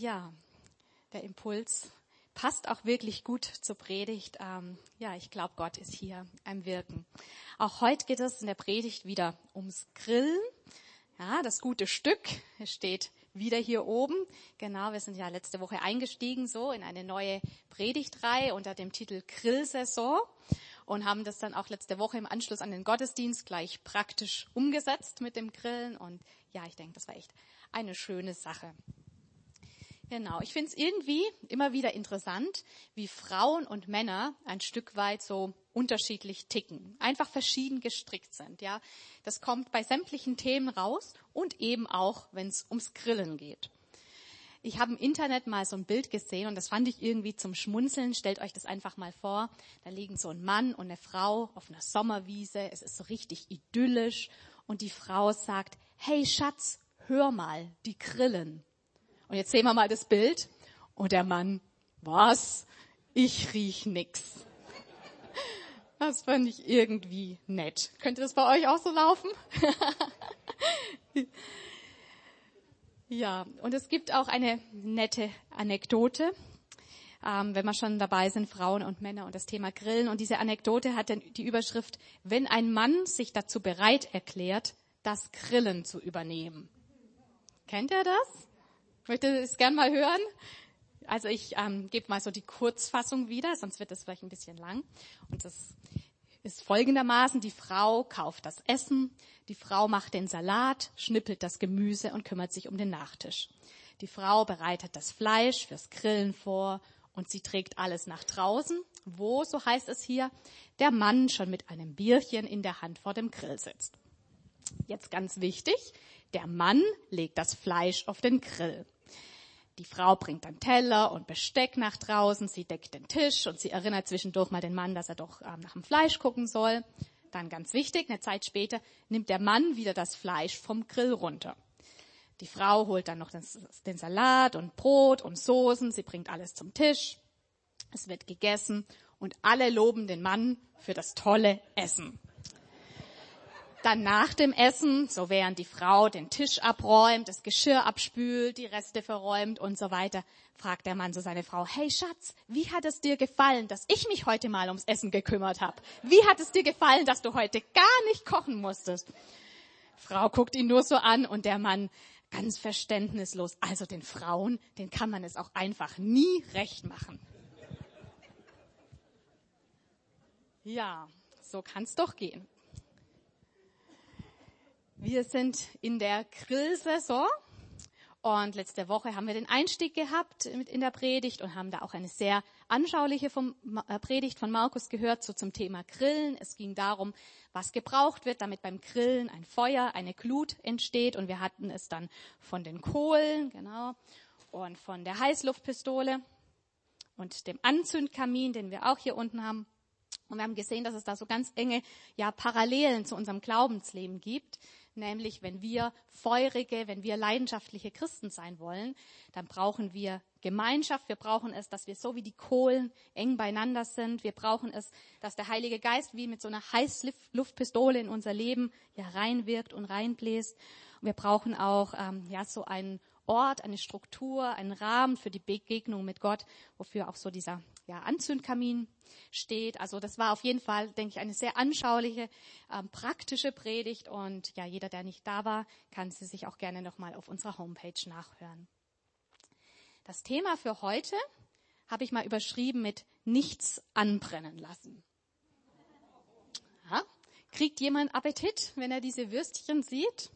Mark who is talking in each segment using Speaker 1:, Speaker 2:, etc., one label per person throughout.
Speaker 1: Ja, der Impuls passt auch wirklich gut zur Predigt. Ähm, ja, ich glaube, Gott ist hier am Wirken. Auch heute geht es in der Predigt wieder ums Grillen. Ja, das gute Stück steht wieder hier oben. Genau, wir sind ja letzte Woche eingestiegen so in eine neue Predigtreihe unter dem Titel Grillsaison und haben das dann auch letzte Woche im Anschluss an den Gottesdienst gleich praktisch umgesetzt mit dem Grillen. Und ja, ich denke, das war echt eine schöne Sache. Genau, ich finde es irgendwie immer wieder interessant, wie Frauen und Männer ein Stück weit so unterschiedlich ticken, einfach verschieden gestrickt sind. Ja, das kommt bei sämtlichen Themen raus und eben auch, wenn es ums Grillen geht. Ich habe im Internet mal so ein Bild gesehen und das fand ich irgendwie zum Schmunzeln. Stellt euch das einfach mal vor. Da liegen so ein Mann und eine Frau auf einer Sommerwiese. Es ist so richtig idyllisch und die Frau sagt, hey Schatz, hör mal, die grillen. Und jetzt sehen wir mal das Bild. Und der Mann, was? Ich riech nix. Das fand ich irgendwie nett. Könnte das bei euch auch so laufen? ja, und es gibt auch eine nette Anekdote, ähm, wenn wir schon dabei sind, Frauen und Männer und das Thema Grillen. Und diese Anekdote hat dann die Überschrift, wenn ein Mann sich dazu bereit erklärt, das Grillen zu übernehmen. Kennt ihr das? Ich möchte es gern mal hören. Also ich ähm, gebe mal so die Kurzfassung wieder, sonst wird es vielleicht ein bisschen lang. Und das ist folgendermaßen, die Frau kauft das Essen, die Frau macht den Salat, schnippelt das Gemüse und kümmert sich um den Nachtisch. Die Frau bereitet das Fleisch fürs Grillen vor und sie trägt alles nach draußen, wo, so heißt es hier, der Mann schon mit einem Bierchen in der Hand vor dem Grill sitzt. Jetzt ganz wichtig, der Mann legt das Fleisch auf den Grill. Die Frau bringt dann Teller und Besteck nach draußen, sie deckt den Tisch und sie erinnert zwischendurch mal den Mann, dass er doch ähm, nach dem Fleisch gucken soll. Dann ganz wichtig, eine Zeit später nimmt der Mann wieder das Fleisch vom Grill runter. Die Frau holt dann noch das, den Salat und Brot und Soßen, sie bringt alles zum Tisch. Es wird gegessen und alle loben den Mann für das tolle Essen. Dann nach dem Essen, so während die Frau den Tisch abräumt, das Geschirr abspült, die Reste verräumt und so weiter, fragt der Mann so seine Frau, hey Schatz, wie hat es dir gefallen, dass ich mich heute mal ums Essen gekümmert habe? Wie hat es dir gefallen, dass du heute gar nicht kochen musstest? Frau guckt ihn nur so an und der Mann ganz verständnislos. Also den Frauen, den kann man es auch einfach nie recht machen. Ja, so kann's doch gehen. Wir sind in der Grillsaison und letzte Woche haben wir den Einstieg gehabt in der Predigt und haben da auch eine sehr anschauliche vom, äh, Predigt von Markus gehört so zum Thema Grillen. Es ging darum, was gebraucht wird, damit beim Grillen ein Feuer, eine Glut entsteht und wir hatten es dann von den Kohlen, genau, und von der Heißluftpistole und dem Anzündkamin, den wir auch hier unten haben. Und wir haben gesehen, dass es da so ganz enge ja, Parallelen zu unserem Glaubensleben gibt nämlich wenn wir feurige, wenn wir leidenschaftliche Christen sein wollen, dann brauchen wir Gemeinschaft. Wir brauchen es, dass wir so wie die Kohlen eng beieinander sind. Wir brauchen es, dass der Heilige Geist wie mit so einer Heißluftpistole in unser Leben ja reinwirkt und reinbläst. Und wir brauchen auch ähm, ja so einen Ort, eine Struktur, einen Rahmen für die Begegnung mit Gott, wofür auch so dieser ja, Anzündkamin steht. Also das war auf jeden Fall, denke ich, eine sehr anschauliche, ähm, praktische Predigt. Und ja, jeder, der nicht da war, kann sie sich auch gerne nochmal auf unserer Homepage nachhören. Das Thema für heute habe ich mal überschrieben mit nichts anbrennen lassen. Ja, kriegt jemand Appetit, wenn er diese Würstchen sieht?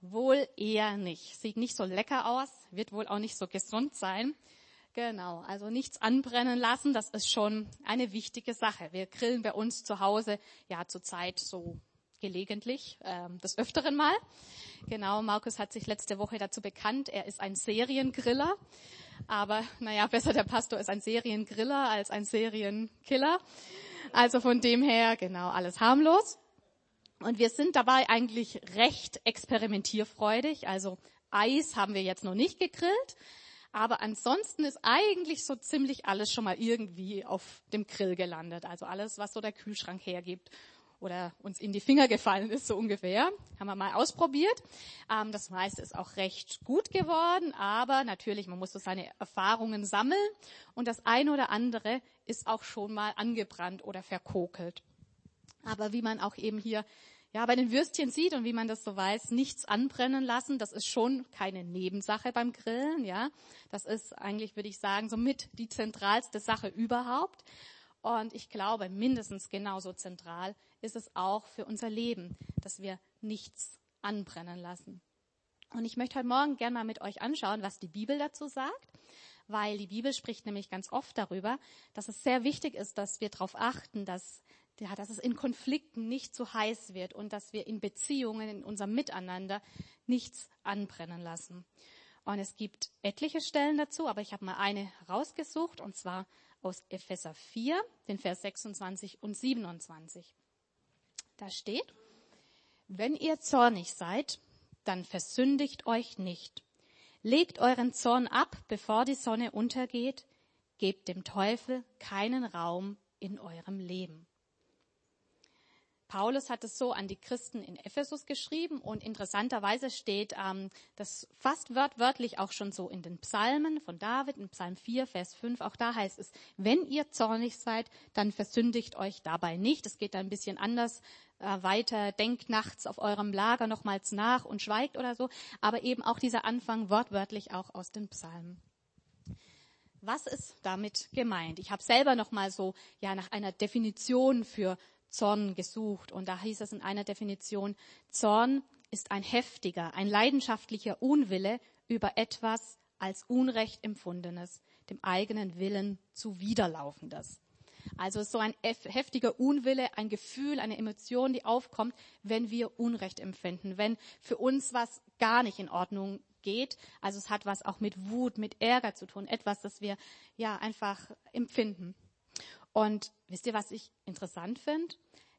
Speaker 1: Wohl eher nicht. Sieht nicht so lecker aus, wird wohl auch nicht so gesund sein. Genau, also nichts anbrennen lassen, das ist schon eine wichtige Sache. Wir grillen bei uns zu Hause ja zurzeit so gelegentlich, ähm, des Öfteren mal. Genau, Markus hat sich letzte Woche dazu bekannt, er ist ein Seriengriller. Aber naja, besser der Pastor ist ein Seriengriller als ein Serienkiller. Also von dem her, genau, alles harmlos. Und wir sind dabei eigentlich recht experimentierfreudig. Also Eis haben wir jetzt noch nicht gegrillt. Aber ansonsten ist eigentlich so ziemlich alles schon mal irgendwie auf dem Grill gelandet. Also alles, was so der Kühlschrank hergibt. oder uns in die Finger gefallen ist, so ungefähr. Haben wir mal ausprobiert. Ähm, das meiste ist auch recht gut geworden, aber natürlich, man muss so seine Erfahrungen sammeln und das eine oder andere ist auch schon mal angebrannt oder verkokelt. Aber wie man auch eben hier ja, bei den Würstchen sieht und wie man das so weiß, nichts anbrennen lassen, das ist schon keine Nebensache beim Grillen, ja. Das ist eigentlich, würde ich sagen, somit die zentralste Sache überhaupt. Und ich glaube, mindestens genauso zentral ist es auch für unser Leben, dass wir nichts anbrennen lassen. Und ich möchte heute Morgen gerne mal mit euch anschauen, was die Bibel dazu sagt, weil die Bibel spricht nämlich ganz oft darüber, dass es sehr wichtig ist, dass wir darauf achten, dass, ja, dass es in Konflikten nicht zu heiß wird und dass wir in Beziehungen, in unserem Miteinander nichts anbrennen lassen. Und es gibt etliche Stellen dazu, aber ich habe mal eine rausgesucht, und zwar aus Epheser 4, den Vers 26 und 27. Da steht, wenn ihr zornig seid, dann versündigt euch nicht. Legt euren Zorn ab, bevor die Sonne untergeht. Gebt dem Teufel keinen Raum in eurem Leben. Paulus hat es so an die Christen in Ephesus geschrieben und interessanterweise steht ähm, das fast wörtlich auch schon so in den Psalmen von David, in Psalm 4, Vers 5. Auch da heißt es, wenn ihr zornig seid, dann versündigt euch dabei nicht. Es geht da ein bisschen anders äh, weiter, denkt nachts auf eurem Lager nochmals nach und schweigt oder so. Aber eben auch dieser Anfang wortwörtlich auch aus den Psalmen. Was ist damit gemeint? Ich habe selber noch mal so ja nach einer Definition für Zorn gesucht. Und da hieß es in einer Definition, Zorn ist ein heftiger, ein leidenschaftlicher Unwille über etwas als Unrecht empfundenes, dem eigenen Willen zuwiderlaufendes. Also so ein heftiger Unwille, ein Gefühl, eine Emotion, die aufkommt, wenn wir Unrecht empfinden, wenn für uns was gar nicht in Ordnung geht. Also es hat was auch mit Wut, mit Ärger zu tun, etwas, das wir ja einfach empfinden. Und wisst ihr, was ich interessant finde?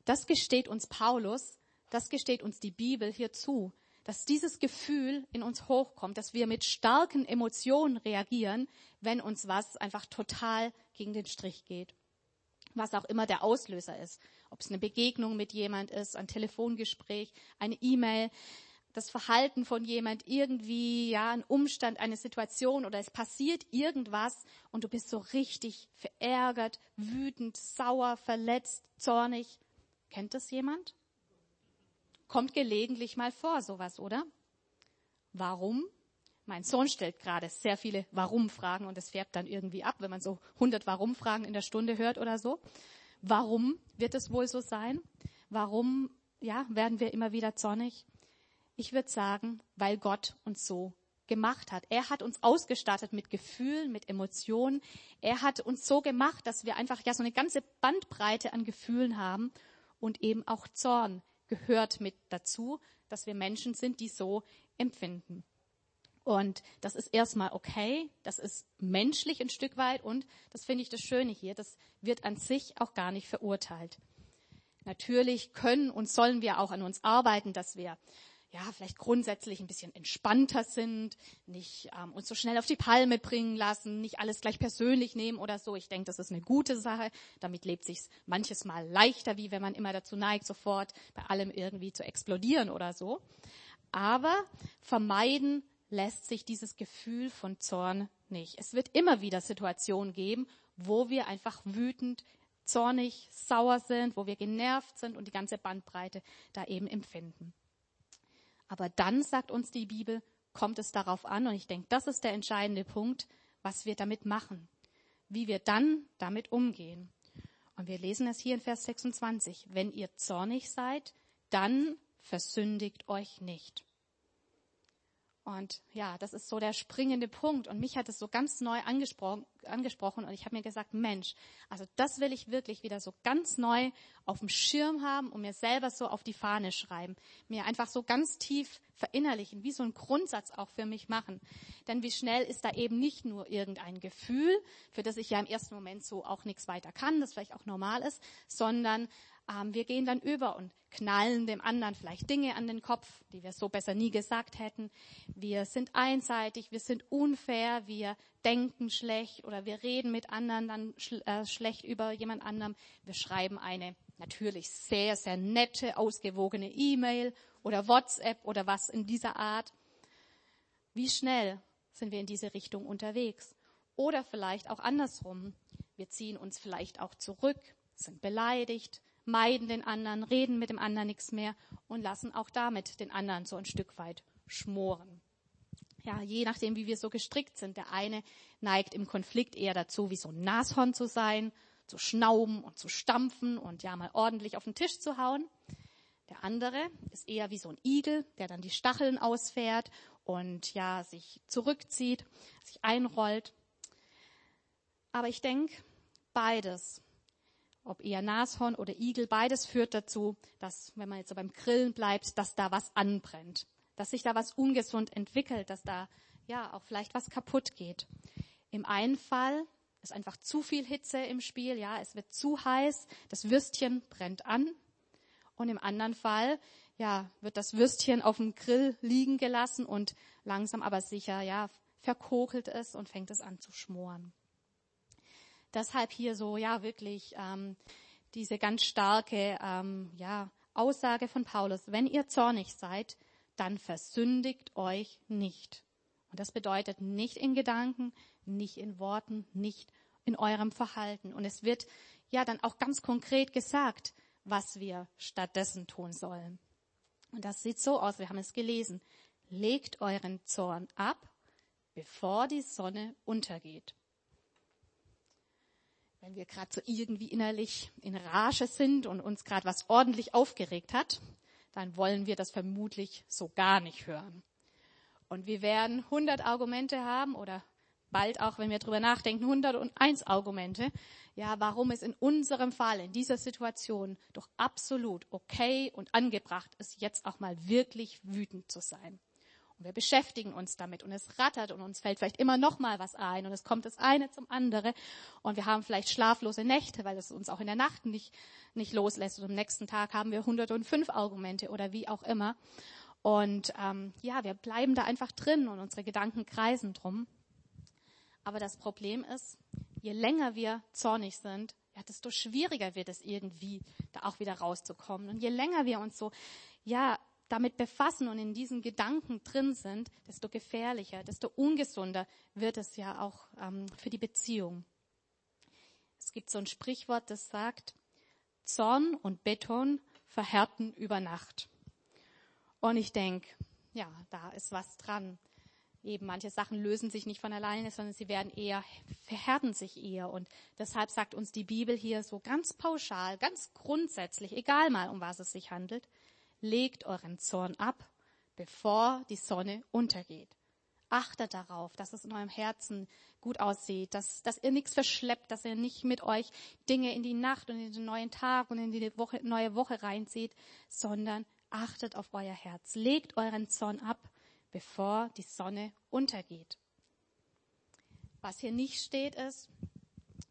Speaker 1: Das gesteht uns Paulus, das gesteht uns die Bibel hier zu, dass dieses Gefühl in uns hochkommt, dass wir mit starken Emotionen reagieren, wenn uns was einfach total gegen den Strich geht. Was auch immer der Auslöser ist. Ob es eine Begegnung mit jemand ist, ein Telefongespräch, eine E-Mail, das Verhalten von jemand irgendwie, ja, ein Umstand, eine Situation oder es passiert irgendwas und du bist so richtig verärgert, wütend, sauer, verletzt, zornig. Kennt das jemand? Kommt gelegentlich mal vor, sowas, oder? Warum? Mein Sohn stellt gerade sehr viele Warum-Fragen und es färbt dann irgendwie ab, wenn man so 100 Warum-Fragen in der Stunde hört oder so. Warum wird es wohl so sein? Warum, ja, werden wir immer wieder zornig? Ich würde sagen, weil Gott uns so gemacht hat. Er hat uns ausgestattet mit Gefühlen, mit Emotionen. Er hat uns so gemacht, dass wir einfach ja so eine ganze Bandbreite an Gefühlen haben und eben auch Zorn gehört mit dazu, dass wir Menschen sind, die so empfinden. Und das ist erstmal okay, das ist menschlich ein Stück weit und das finde ich das Schöne hier, das wird an sich auch gar nicht verurteilt. Natürlich können und sollen wir auch an uns arbeiten, dass wir ja, vielleicht grundsätzlich ein bisschen entspannter sind, nicht ähm, uns so schnell auf die Palme bringen lassen, nicht alles gleich persönlich nehmen oder so. Ich denke, das ist eine gute Sache. Damit lebt sich manches Mal leichter, wie wenn man immer dazu neigt, sofort bei allem irgendwie zu explodieren oder so. Aber vermeiden lässt sich dieses Gefühl von Zorn nicht. Es wird immer wieder Situationen geben, wo wir einfach wütend, zornig, sauer sind, wo wir genervt sind und die ganze Bandbreite da eben empfinden. Aber dann, sagt uns die Bibel, kommt es darauf an, und ich denke, das ist der entscheidende Punkt, was wir damit machen, wie wir dann damit umgehen. Und wir lesen es hier in Vers 26. Wenn ihr zornig seid, dann versündigt euch nicht. Und ja, das ist so der springende Punkt. Und mich hat es so ganz neu angesprochen, angesprochen und ich habe mir gesagt, Mensch, also das will ich wirklich wieder so ganz neu auf dem Schirm haben und mir selber so auf die Fahne schreiben. Mir einfach so ganz tief verinnerlichen, wie so ein Grundsatz auch für mich machen. Denn wie schnell ist da eben nicht nur irgendein Gefühl, für das ich ja im ersten Moment so auch nichts weiter kann, das vielleicht auch normal ist, sondern ähm, wir gehen dann über und knallen dem anderen vielleicht Dinge an den Kopf, die wir so besser nie gesagt hätten. Wir sind einseitig, wir sind unfair, wir denken schlecht oder wir reden mit anderen dann schl äh, schlecht über jemand anderem. Wir schreiben eine natürlich sehr, sehr nette, ausgewogene E-Mail oder WhatsApp oder was in dieser Art. Wie schnell sind wir in diese Richtung unterwegs? Oder vielleicht auch andersrum. Wir ziehen uns vielleicht auch zurück, sind beleidigt, meiden den anderen, reden mit dem anderen nichts mehr und lassen auch damit den anderen so ein Stück weit schmoren. Ja, je nachdem, wie wir so gestrickt sind. Der eine neigt im Konflikt eher dazu, wie so ein Nashorn zu sein, zu schnauben und zu stampfen und ja mal ordentlich auf den Tisch zu hauen. Der andere ist eher wie so ein Igel, der dann die Stacheln ausfährt und ja sich zurückzieht, sich einrollt. Aber ich denke, beides, ob eher Nashorn oder Igel, beides führt dazu, dass, wenn man jetzt so beim Grillen bleibt, dass da was anbrennt, dass sich da was ungesund entwickelt, dass da ja auch vielleicht was kaputt geht. Im einen Fall ist einfach zu viel Hitze im Spiel, ja, es wird zu heiß, das Würstchen brennt an. Und im anderen Fall, ja, wird das Würstchen auf dem Grill liegen gelassen und langsam aber sicher, ja, verkokelt es und fängt es an zu schmoren. Deshalb hier so, ja, wirklich ähm, diese ganz starke, ähm, ja, Aussage von Paulus: Wenn ihr zornig seid, dann versündigt euch nicht. Und das bedeutet nicht in Gedanken, nicht in Worten, nicht in eurem Verhalten. Und es wird ja dann auch ganz konkret gesagt, was wir stattdessen tun sollen. Und das sieht so aus, wir haben es gelesen. Legt euren Zorn ab, bevor die Sonne untergeht. Wenn wir gerade so irgendwie innerlich in Rage sind und uns gerade was ordentlich aufgeregt hat, dann wollen wir das vermutlich so gar nicht hören. Und wir werden 100 Argumente haben oder bald auch, wenn wir drüber nachdenken, 101 Argumente, ja, warum es in unserem Fall, in dieser Situation doch absolut okay und angebracht ist, jetzt auch mal wirklich wütend zu sein. Und wir beschäftigen uns damit und es rattert und uns fällt vielleicht immer noch mal was ein und es kommt das eine zum andere und wir haben vielleicht schlaflose Nächte, weil es uns auch in der Nacht nicht, nicht loslässt und am nächsten Tag haben wir 105 Argumente oder wie auch immer. Und ähm, ja, wir bleiben da einfach drin und unsere Gedanken kreisen drum. Aber das Problem ist, je länger wir zornig sind, ja, desto schwieriger wird es irgendwie, da auch wieder rauszukommen. Und je länger wir uns so, ja, damit befassen und in diesen Gedanken drin sind, desto gefährlicher, desto ungesunder wird es ja auch ähm, für die Beziehung. Es gibt so ein Sprichwort, das sagt, Zorn und Beton verhärten über Nacht. Und ich denke, ja, da ist was dran eben manche Sachen lösen sich nicht von alleine, sondern sie werden eher, verhärten sich eher. Und deshalb sagt uns die Bibel hier so ganz pauschal, ganz grundsätzlich, egal mal um was es sich handelt, legt euren Zorn ab, bevor die Sonne untergeht. Achtet darauf, dass es in eurem Herzen gut aussieht, dass, dass ihr nichts verschleppt, dass ihr nicht mit euch Dinge in die Nacht und in den neuen Tag und in die Woche, neue Woche reinzieht, sondern achtet auf euer Herz. Legt euren Zorn ab, bevor die Sonne untergeht. Was hier nicht steht ist,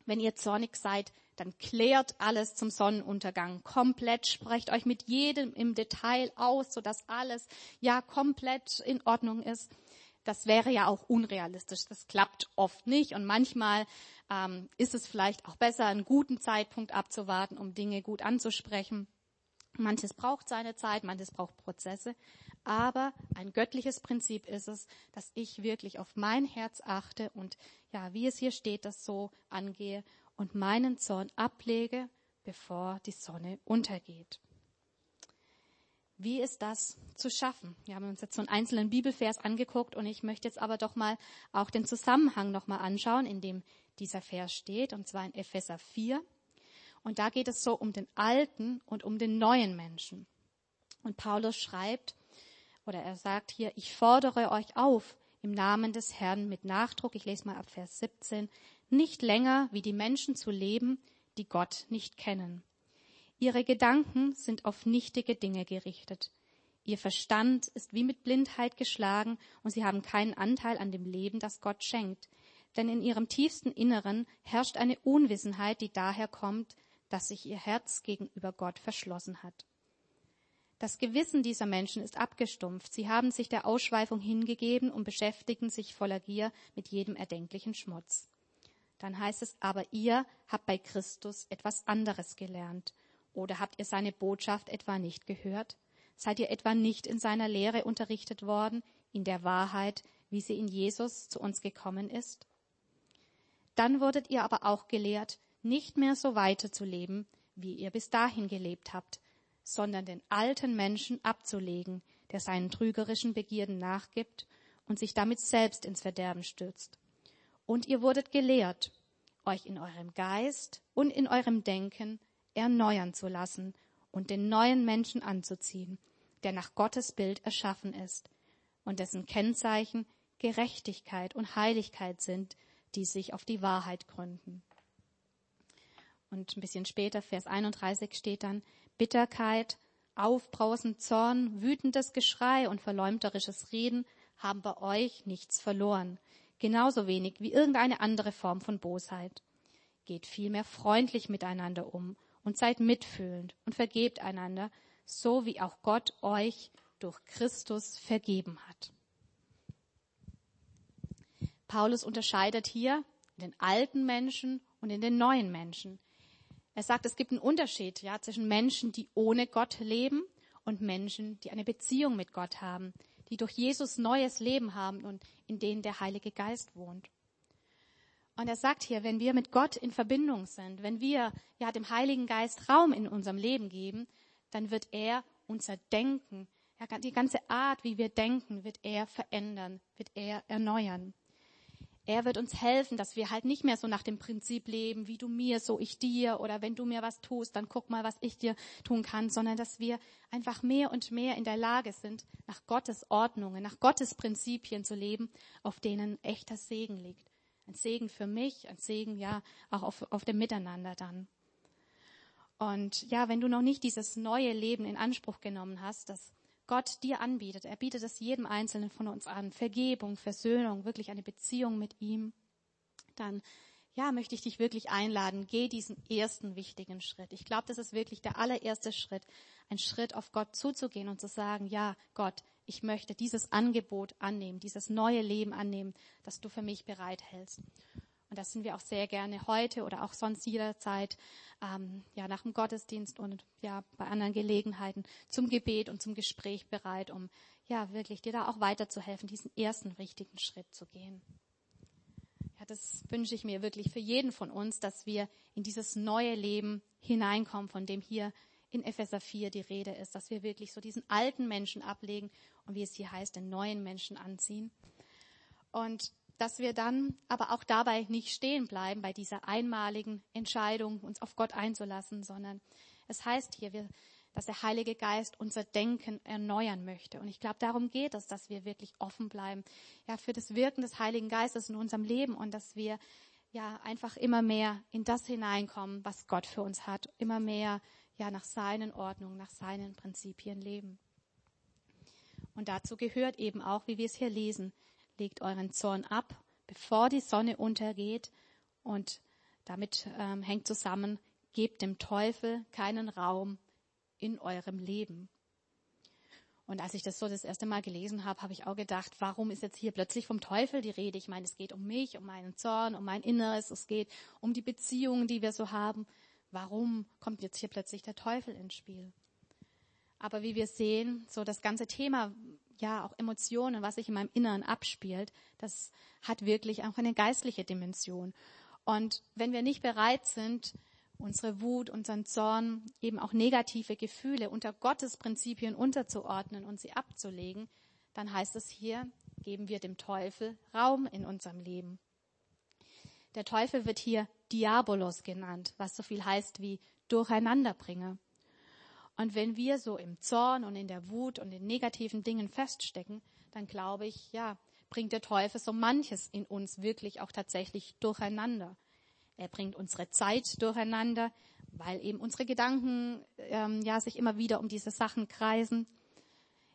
Speaker 1: wenn ihr zornig seid, dann klärt alles zum Sonnenuntergang komplett, sprecht euch mit jedem im Detail aus, sodass alles ja komplett in Ordnung ist. Das wäre ja auch unrealistisch. Das klappt oft nicht und manchmal ähm, ist es vielleicht auch besser, einen guten Zeitpunkt abzuwarten, um Dinge gut anzusprechen. Manches braucht seine Zeit, manches braucht Prozesse. Aber ein göttliches Prinzip ist es, dass ich wirklich auf mein Herz achte und ja, wie es hier steht, das so angehe und meinen Zorn ablege, bevor die Sonne untergeht. Wie ist das zu schaffen? Wir haben uns jetzt so einen einzelnen Bibelvers angeguckt und ich möchte jetzt aber doch mal auch den Zusammenhang nochmal anschauen, in dem dieser Vers steht, und zwar in Epheser 4. Und da geht es so um den alten und um den neuen Menschen. Und Paulus schreibt, oder er sagt hier, ich fordere euch auf, im Namen des Herrn mit Nachdruck, ich lese mal ab Vers 17, nicht länger wie die Menschen zu leben, die Gott nicht kennen. Ihre Gedanken sind auf nichtige Dinge gerichtet. Ihr Verstand ist wie mit Blindheit geschlagen und sie haben keinen Anteil an dem Leben, das Gott schenkt. Denn in ihrem tiefsten Inneren herrscht eine Unwissenheit, die daher kommt, dass sich ihr Herz gegenüber Gott verschlossen hat. Das Gewissen dieser Menschen ist abgestumpft. Sie haben sich der Ausschweifung hingegeben und beschäftigen sich voller Gier mit jedem erdenklichen Schmutz. Dann heißt es, aber ihr habt bei Christus etwas anderes gelernt. Oder habt ihr seine Botschaft etwa nicht gehört? Seid ihr etwa nicht in seiner Lehre unterrichtet worden, in der Wahrheit, wie sie in Jesus zu uns gekommen ist? Dann wurdet ihr aber auch gelehrt, nicht mehr so weiterzuleben, wie ihr bis dahin gelebt habt, sondern den alten Menschen abzulegen, der seinen trügerischen Begierden nachgibt und sich damit selbst ins Verderben stürzt. Und ihr wurdet gelehrt, euch in eurem Geist und in eurem Denken erneuern zu lassen und den neuen Menschen anzuziehen, der nach Gottes Bild erschaffen ist und dessen Kennzeichen Gerechtigkeit und Heiligkeit sind, die sich auf die Wahrheit gründen. Und ein bisschen später, Vers 31 steht dann, Bitterkeit, Aufbrausen, Zorn, wütendes Geschrei und verleumderisches Reden haben bei euch nichts verloren, genauso wenig wie irgendeine andere Form von Bosheit. Geht vielmehr freundlich miteinander um und seid mitfühlend und vergebt einander, so wie auch Gott euch durch Christus vergeben hat. Paulus unterscheidet hier den alten Menschen und in den neuen Menschen. Er sagt, es gibt einen Unterschied ja, zwischen Menschen, die ohne Gott leben und Menschen, die eine Beziehung mit Gott haben, die durch Jesus neues Leben haben und in denen der Heilige Geist wohnt. Und er sagt hier, wenn wir mit Gott in Verbindung sind, wenn wir ja dem Heiligen Geist Raum in unserem Leben geben, dann wird er unser Denken, ja, die ganze Art, wie wir denken, wird er verändern, wird er erneuern. Er wird uns helfen, dass wir halt nicht mehr so nach dem Prinzip leben, wie du mir, so ich dir, oder wenn du mir was tust, dann guck mal, was ich dir tun kann, sondern dass wir einfach mehr und mehr in der Lage sind, nach Gottes Ordnungen, nach Gottes Prinzipien zu leben, auf denen echter Segen liegt. Ein Segen für mich, ein Segen, ja, auch auf, auf dem Miteinander dann. Und ja, wenn du noch nicht dieses neue Leben in Anspruch genommen hast, das Gott dir anbietet. Er bietet es jedem Einzelnen von uns an. Vergebung, Versöhnung, wirklich eine Beziehung mit ihm. Dann, ja, möchte ich dich wirklich einladen. Geh diesen ersten wichtigen Schritt. Ich glaube, das ist wirklich der allererste Schritt. Ein Schritt auf Gott zuzugehen und zu sagen, ja, Gott, ich möchte dieses Angebot annehmen, dieses neue Leben annehmen, das du für mich bereithältst. Und das sind wir auch sehr gerne heute oder auch sonst jederzeit, ähm, ja, nach dem Gottesdienst und ja, bei anderen Gelegenheiten zum Gebet und zum Gespräch bereit, um ja, wirklich dir da auch weiterzuhelfen, diesen ersten richtigen Schritt zu gehen. Ja, das wünsche ich mir wirklich für jeden von uns, dass wir in dieses neue Leben hineinkommen, von dem hier in Epheser 4 die Rede ist, dass wir wirklich so diesen alten Menschen ablegen und wie es hier heißt, den neuen Menschen anziehen. Und dass wir dann aber auch dabei nicht stehen bleiben bei dieser einmaligen Entscheidung, uns auf Gott einzulassen, sondern es heißt hier, dass der Heilige Geist unser Denken erneuern möchte. Und ich glaube, darum geht es, dass wir wirklich offen bleiben, ja, für das Wirken des Heiligen Geistes in unserem Leben und dass wir ja einfach immer mehr in das hineinkommen, was Gott für uns hat, immer mehr ja nach seinen Ordnungen, nach seinen Prinzipien leben. Und dazu gehört eben auch, wie wir es hier lesen, legt euren Zorn ab, bevor die Sonne untergeht. Und damit ähm, hängt zusammen, gebt dem Teufel keinen Raum in eurem Leben. Und als ich das so das erste Mal gelesen habe, habe ich auch gedacht, warum ist jetzt hier plötzlich vom Teufel die Rede? Ich meine, es geht um mich, um meinen Zorn, um mein Inneres, es geht um die Beziehungen, die wir so haben. Warum kommt jetzt hier plötzlich der Teufel ins Spiel? Aber wie wir sehen, so das ganze Thema, ja, auch Emotionen, was sich in meinem Inneren abspielt, das hat wirklich auch eine geistliche Dimension. Und wenn wir nicht bereit sind, unsere Wut, unseren Zorn, eben auch negative Gefühle unter Gottes Prinzipien unterzuordnen und sie abzulegen, dann heißt es hier, geben wir dem Teufel Raum in unserem Leben. Der Teufel wird hier Diabolos genannt, was so viel heißt wie Durcheinanderbringer. Und wenn wir so im Zorn und in der Wut und in negativen Dingen feststecken, dann glaube ich, ja, bringt der Teufel so manches in uns wirklich auch tatsächlich durcheinander. Er bringt unsere Zeit durcheinander, weil eben unsere Gedanken ähm, ja sich immer wieder um diese Sachen kreisen.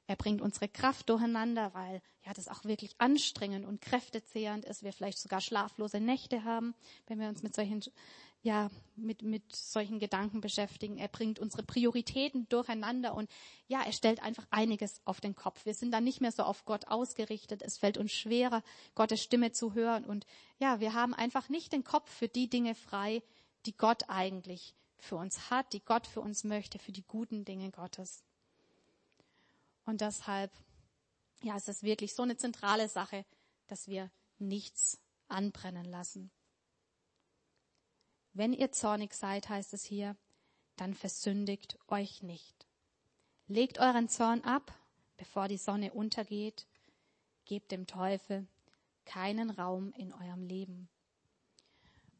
Speaker 1: Er bringt unsere Kraft durcheinander, weil ja das auch wirklich anstrengend und kräftezehrend ist. Wir vielleicht sogar schlaflose Nächte haben, wenn wir uns mit solchen ja, mit, mit solchen Gedanken beschäftigen. Er bringt unsere Prioritäten durcheinander und ja, er stellt einfach einiges auf den Kopf. Wir sind dann nicht mehr so auf Gott ausgerichtet. Es fällt uns schwerer, Gottes Stimme zu hören und ja, wir haben einfach nicht den Kopf für die Dinge frei, die Gott eigentlich für uns hat, die Gott für uns möchte, für die guten Dinge Gottes. Und deshalb, ja, es ist wirklich so eine zentrale Sache, dass wir nichts anbrennen lassen. Wenn ihr zornig seid, heißt es hier, dann versündigt euch nicht. Legt euren Zorn ab, bevor die Sonne untergeht. Gebt dem Teufel keinen Raum in eurem Leben.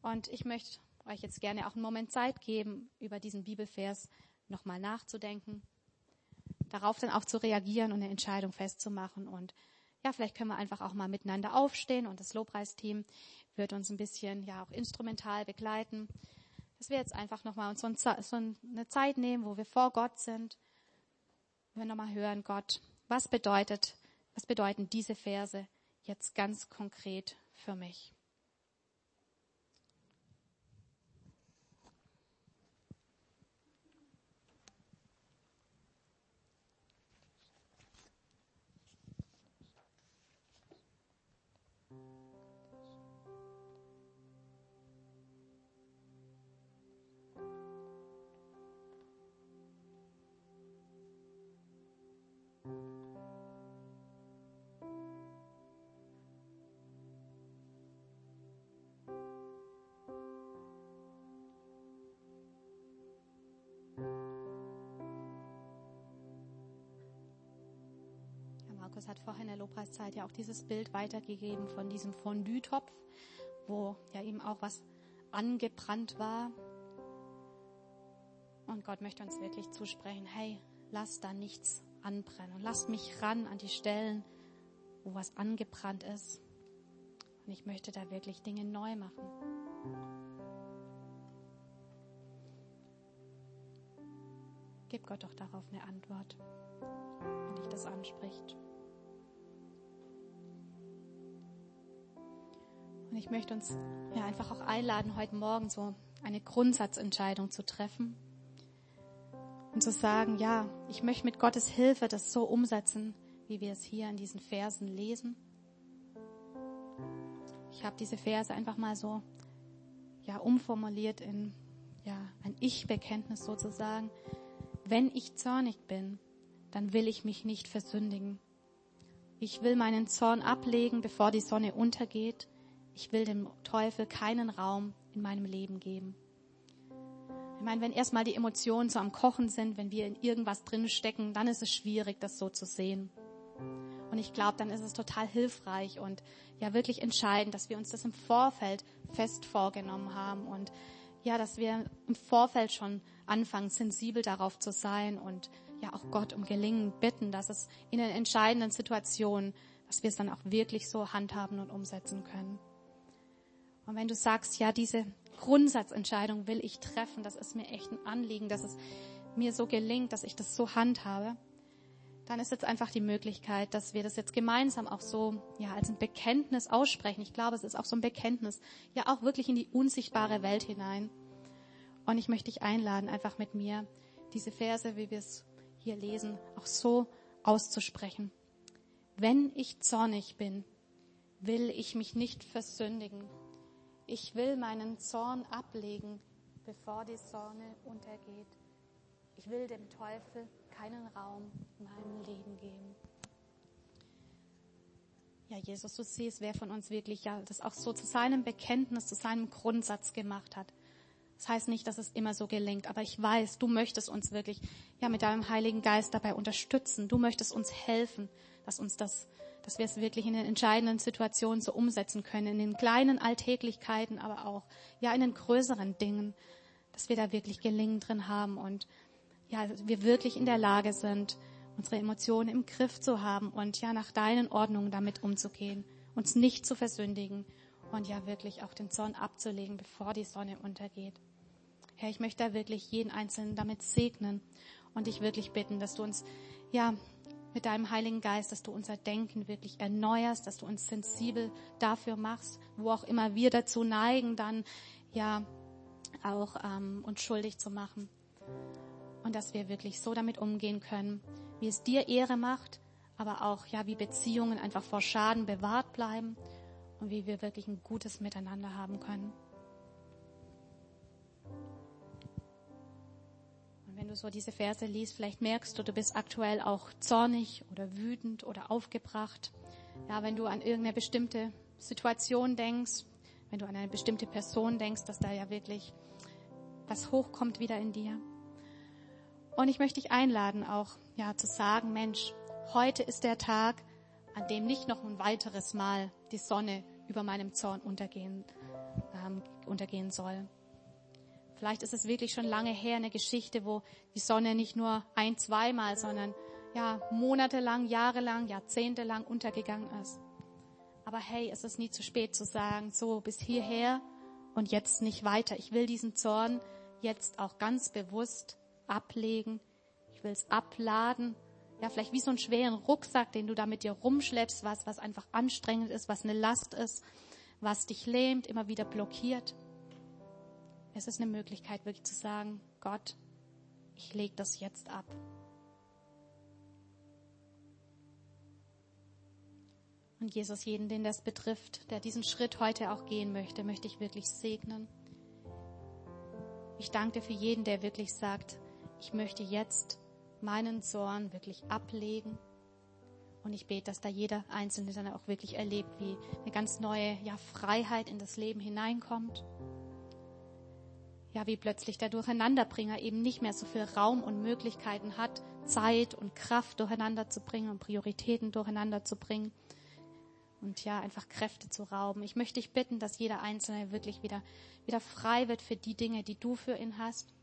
Speaker 1: Und ich möchte euch jetzt gerne auch einen Moment Zeit geben, über diesen Bibelvers nochmal nachzudenken, darauf dann auch zu reagieren und eine Entscheidung festzumachen. Und ja, vielleicht können wir einfach auch mal miteinander aufstehen und das Lobpreisteam wird uns ein bisschen ja auch instrumental begleiten. Dass wir jetzt einfach nochmal uns so eine Zeit nehmen, wo wir vor Gott sind. Wir nochmal hören, Gott, was bedeutet, was bedeuten diese Verse jetzt ganz konkret für mich? Markus hat vorher in der Lobpreiszeit ja auch dieses Bild weitergegeben von diesem Fondue-Topf, wo ja eben auch was angebrannt war. Und Gott möchte uns wirklich zusprechen, hey, lass da nichts anbrennen. Lass mich ran an die Stellen, wo was angebrannt ist. Und ich möchte da wirklich Dinge neu machen. Gib Gott doch darauf eine Antwort, wenn dich das anspricht. Und ich möchte uns ja einfach auch einladen, heute Morgen so eine Grundsatzentscheidung zu treffen und zu sagen, ja, ich möchte mit Gottes Hilfe das so umsetzen, wie wir es hier in diesen Versen lesen. Ich habe diese Verse einfach mal so ja umformuliert in ja ein Ich-Bekenntnis sozusagen. Wenn ich zornig bin, dann will ich mich nicht versündigen. Ich will meinen Zorn ablegen, bevor die Sonne untergeht ich will dem Teufel keinen Raum in meinem Leben geben. Ich meine, wenn erstmal die Emotionen so am Kochen sind, wenn wir in irgendwas drin stecken, dann ist es schwierig, das so zu sehen. Und ich glaube, dann ist es total hilfreich und ja wirklich entscheidend, dass wir uns das im Vorfeld fest vorgenommen haben und ja, dass wir im Vorfeld schon anfangen, sensibel darauf zu sein und ja auch Gott um Gelingen bitten, dass es in den entscheidenden Situationen, dass wir es dann auch wirklich so handhaben und umsetzen können. Und wenn du sagst, ja, diese Grundsatzentscheidung will ich treffen, das ist mir echt ein Anliegen, dass es mir so gelingt, dass ich das so handhabe, dann ist jetzt einfach die Möglichkeit, dass wir das jetzt gemeinsam auch so, ja, als ein Bekenntnis aussprechen. Ich glaube, es ist auch so ein Bekenntnis, ja, auch wirklich in die unsichtbare Welt hinein. Und ich möchte dich einladen, einfach mit mir diese Verse, wie wir es hier lesen, auch so auszusprechen. Wenn ich zornig bin, will ich mich nicht versündigen ich will meinen Zorn ablegen, bevor die Sonne untergeht. Ich will dem Teufel keinen Raum in meinem Leben geben. Ja, Jesus, du siehst, wer von uns wirklich ja das auch so zu seinem Bekenntnis, zu seinem Grundsatz gemacht hat. Das heißt nicht, dass es immer so gelingt, aber ich weiß, du möchtest uns wirklich ja mit deinem Heiligen Geist dabei unterstützen. Du möchtest uns helfen, dass uns das dass wir es wirklich in den entscheidenden Situationen so umsetzen können, in den kleinen Alltäglichkeiten, aber auch ja in den größeren Dingen, dass wir da wirklich Gelingen drin haben und ja, wir wirklich in der Lage sind, unsere Emotionen im Griff zu haben und ja nach deinen Ordnungen damit umzugehen, uns nicht zu versündigen und ja wirklich auch den Zorn abzulegen, bevor die Sonne untergeht. Herr, ich möchte da wirklich jeden Einzelnen damit segnen und dich wirklich bitten, dass du uns ja mit deinem Heiligen Geist, dass du unser Denken wirklich erneuerst, dass du uns sensibel dafür machst, wo auch immer wir dazu neigen, dann ja auch ähm, uns schuldig zu machen. Und dass wir wirklich so damit umgehen können, wie es dir Ehre macht, aber auch ja, wie Beziehungen einfach vor Schaden bewahrt bleiben und wie wir wirklich ein gutes Miteinander haben können. Du so diese Verse liest, vielleicht merkst du, du bist aktuell auch zornig oder wütend oder aufgebracht. Ja, wenn du an irgendeine bestimmte Situation denkst, wenn du an eine bestimmte Person denkst, dass da ja wirklich was hochkommt wieder in dir. Und ich möchte dich einladen, auch ja zu sagen, Mensch, heute ist der Tag, an dem nicht noch ein weiteres Mal die Sonne über meinem Zorn untergehen, ähm, untergehen soll. Vielleicht ist es wirklich schon lange her eine Geschichte, wo die Sonne nicht nur ein, zweimal, sondern ja, monatelang, jahrelang, jahrzehntelang untergegangen ist. Aber hey, es ist nie zu spät zu sagen, so bis hierher und jetzt nicht weiter. Ich will diesen Zorn jetzt auch ganz bewusst ablegen. Ich will es abladen. Ja, vielleicht wie so einen schweren Rucksack, den du da mit dir rumschleppst, was, was einfach anstrengend ist, was eine Last ist, was dich lähmt, immer wieder blockiert. Es ist eine Möglichkeit, wirklich zu sagen, Gott, ich lege das jetzt ab. Und Jesus, jeden, den das betrifft, der diesen Schritt heute auch gehen möchte, möchte ich wirklich segnen. Ich danke dir für jeden, der wirklich sagt, ich möchte jetzt meinen Zorn wirklich ablegen. Und ich bete, dass da jeder Einzelne dann auch wirklich erlebt, wie eine ganz neue ja, Freiheit in das Leben hineinkommt. Ja, wie plötzlich der Durcheinanderbringer eben nicht mehr so viel Raum und Möglichkeiten hat, Zeit und Kraft durcheinander zu bringen und Prioritäten durcheinander zu bringen, und ja, einfach Kräfte zu rauben. Ich möchte dich bitten, dass jeder Einzelne wirklich wieder, wieder frei wird für die Dinge, die du für ihn hast.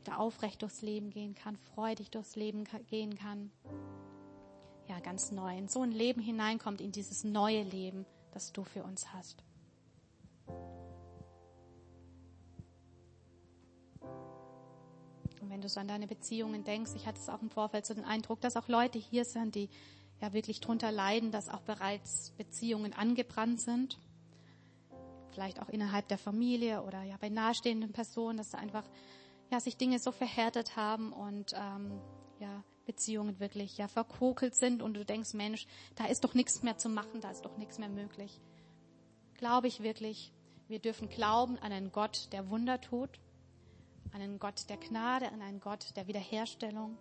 Speaker 1: Wieder aufrecht durchs Leben gehen kann, freudig durchs Leben gehen kann. Ja, ganz neu in so ein Leben hineinkommt, in dieses neue Leben, das du für uns hast. Wenn du so an deine Beziehungen denkst, ich hatte es auch im Vorfeld so den Eindruck, dass auch Leute hier sind, die ja wirklich drunter leiden, dass auch bereits Beziehungen angebrannt sind. Vielleicht auch innerhalb der Familie oder ja bei nahestehenden Personen, dass da einfach ja sich Dinge so verhärtet haben und ähm, ja Beziehungen wirklich ja verkokelt sind und du denkst, Mensch, da ist doch nichts mehr zu machen, da ist doch nichts mehr möglich. Glaube ich wirklich, wir dürfen glauben an einen Gott, der Wunder tut, einen Gott der Gnade, an einen Gott der Wiederherstellung.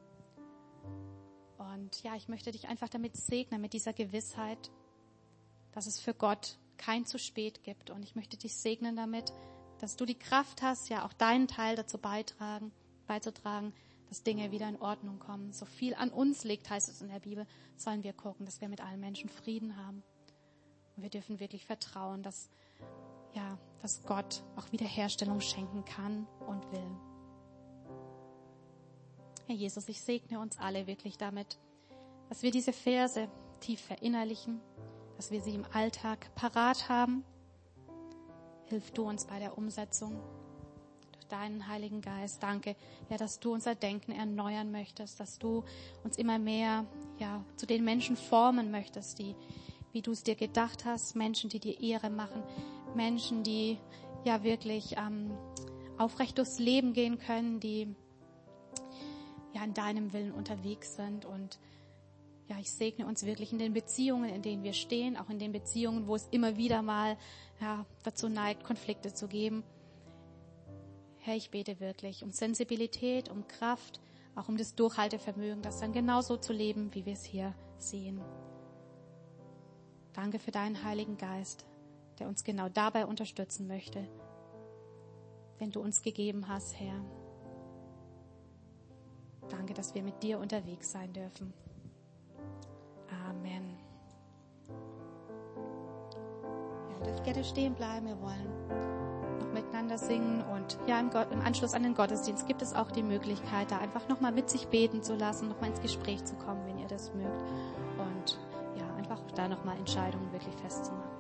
Speaker 1: Und ja, ich möchte dich einfach damit segnen, mit dieser Gewissheit, dass es für Gott kein zu spät gibt. Und ich möchte dich segnen damit, dass du die Kraft hast, ja auch deinen Teil dazu beitragen, beizutragen, dass Dinge wieder in Ordnung kommen. So viel an uns liegt, heißt es in der Bibel, sollen wir gucken, dass wir mit allen Menschen Frieden haben. Und wir dürfen wirklich vertrauen, dass, ja, dass Gott auch Wiederherstellung schenken kann und will. Herr Jesus, ich segne uns alle wirklich damit, dass wir diese Verse tief verinnerlichen, dass wir sie im Alltag parat haben. Hilf du uns bei der Umsetzung durch deinen Heiligen Geist. Danke, ja, dass du unser Denken erneuern möchtest, dass du uns immer mehr, ja, zu den Menschen formen möchtest, die, wie du es dir gedacht hast, Menschen, die dir Ehre machen, Menschen, die, ja, wirklich, ähm, aufrecht durchs Leben gehen können, die ja in deinem Willen unterwegs sind. Und ja, ich segne uns wirklich in den Beziehungen, in denen wir stehen, auch in den Beziehungen, wo es immer wieder mal ja, dazu neigt, Konflikte zu geben. Herr, ich bete wirklich um Sensibilität, um Kraft, auch um das Durchhaltevermögen, das dann genauso zu leben, wie wir es hier sehen. Danke für deinen Heiligen Geist, der uns genau dabei unterstützen möchte, den du uns gegeben hast, Herr. Danke, dass wir mit dir unterwegs sein dürfen. Amen. Ja, dürft gerne stehen bleiben. Wir wollen noch miteinander singen und ja, im, im Anschluss an den Gottesdienst gibt es auch die Möglichkeit, da einfach nochmal mit sich beten zu lassen, nochmal ins Gespräch zu kommen, wenn ihr das mögt und ja, einfach da nochmal Entscheidungen wirklich festzumachen.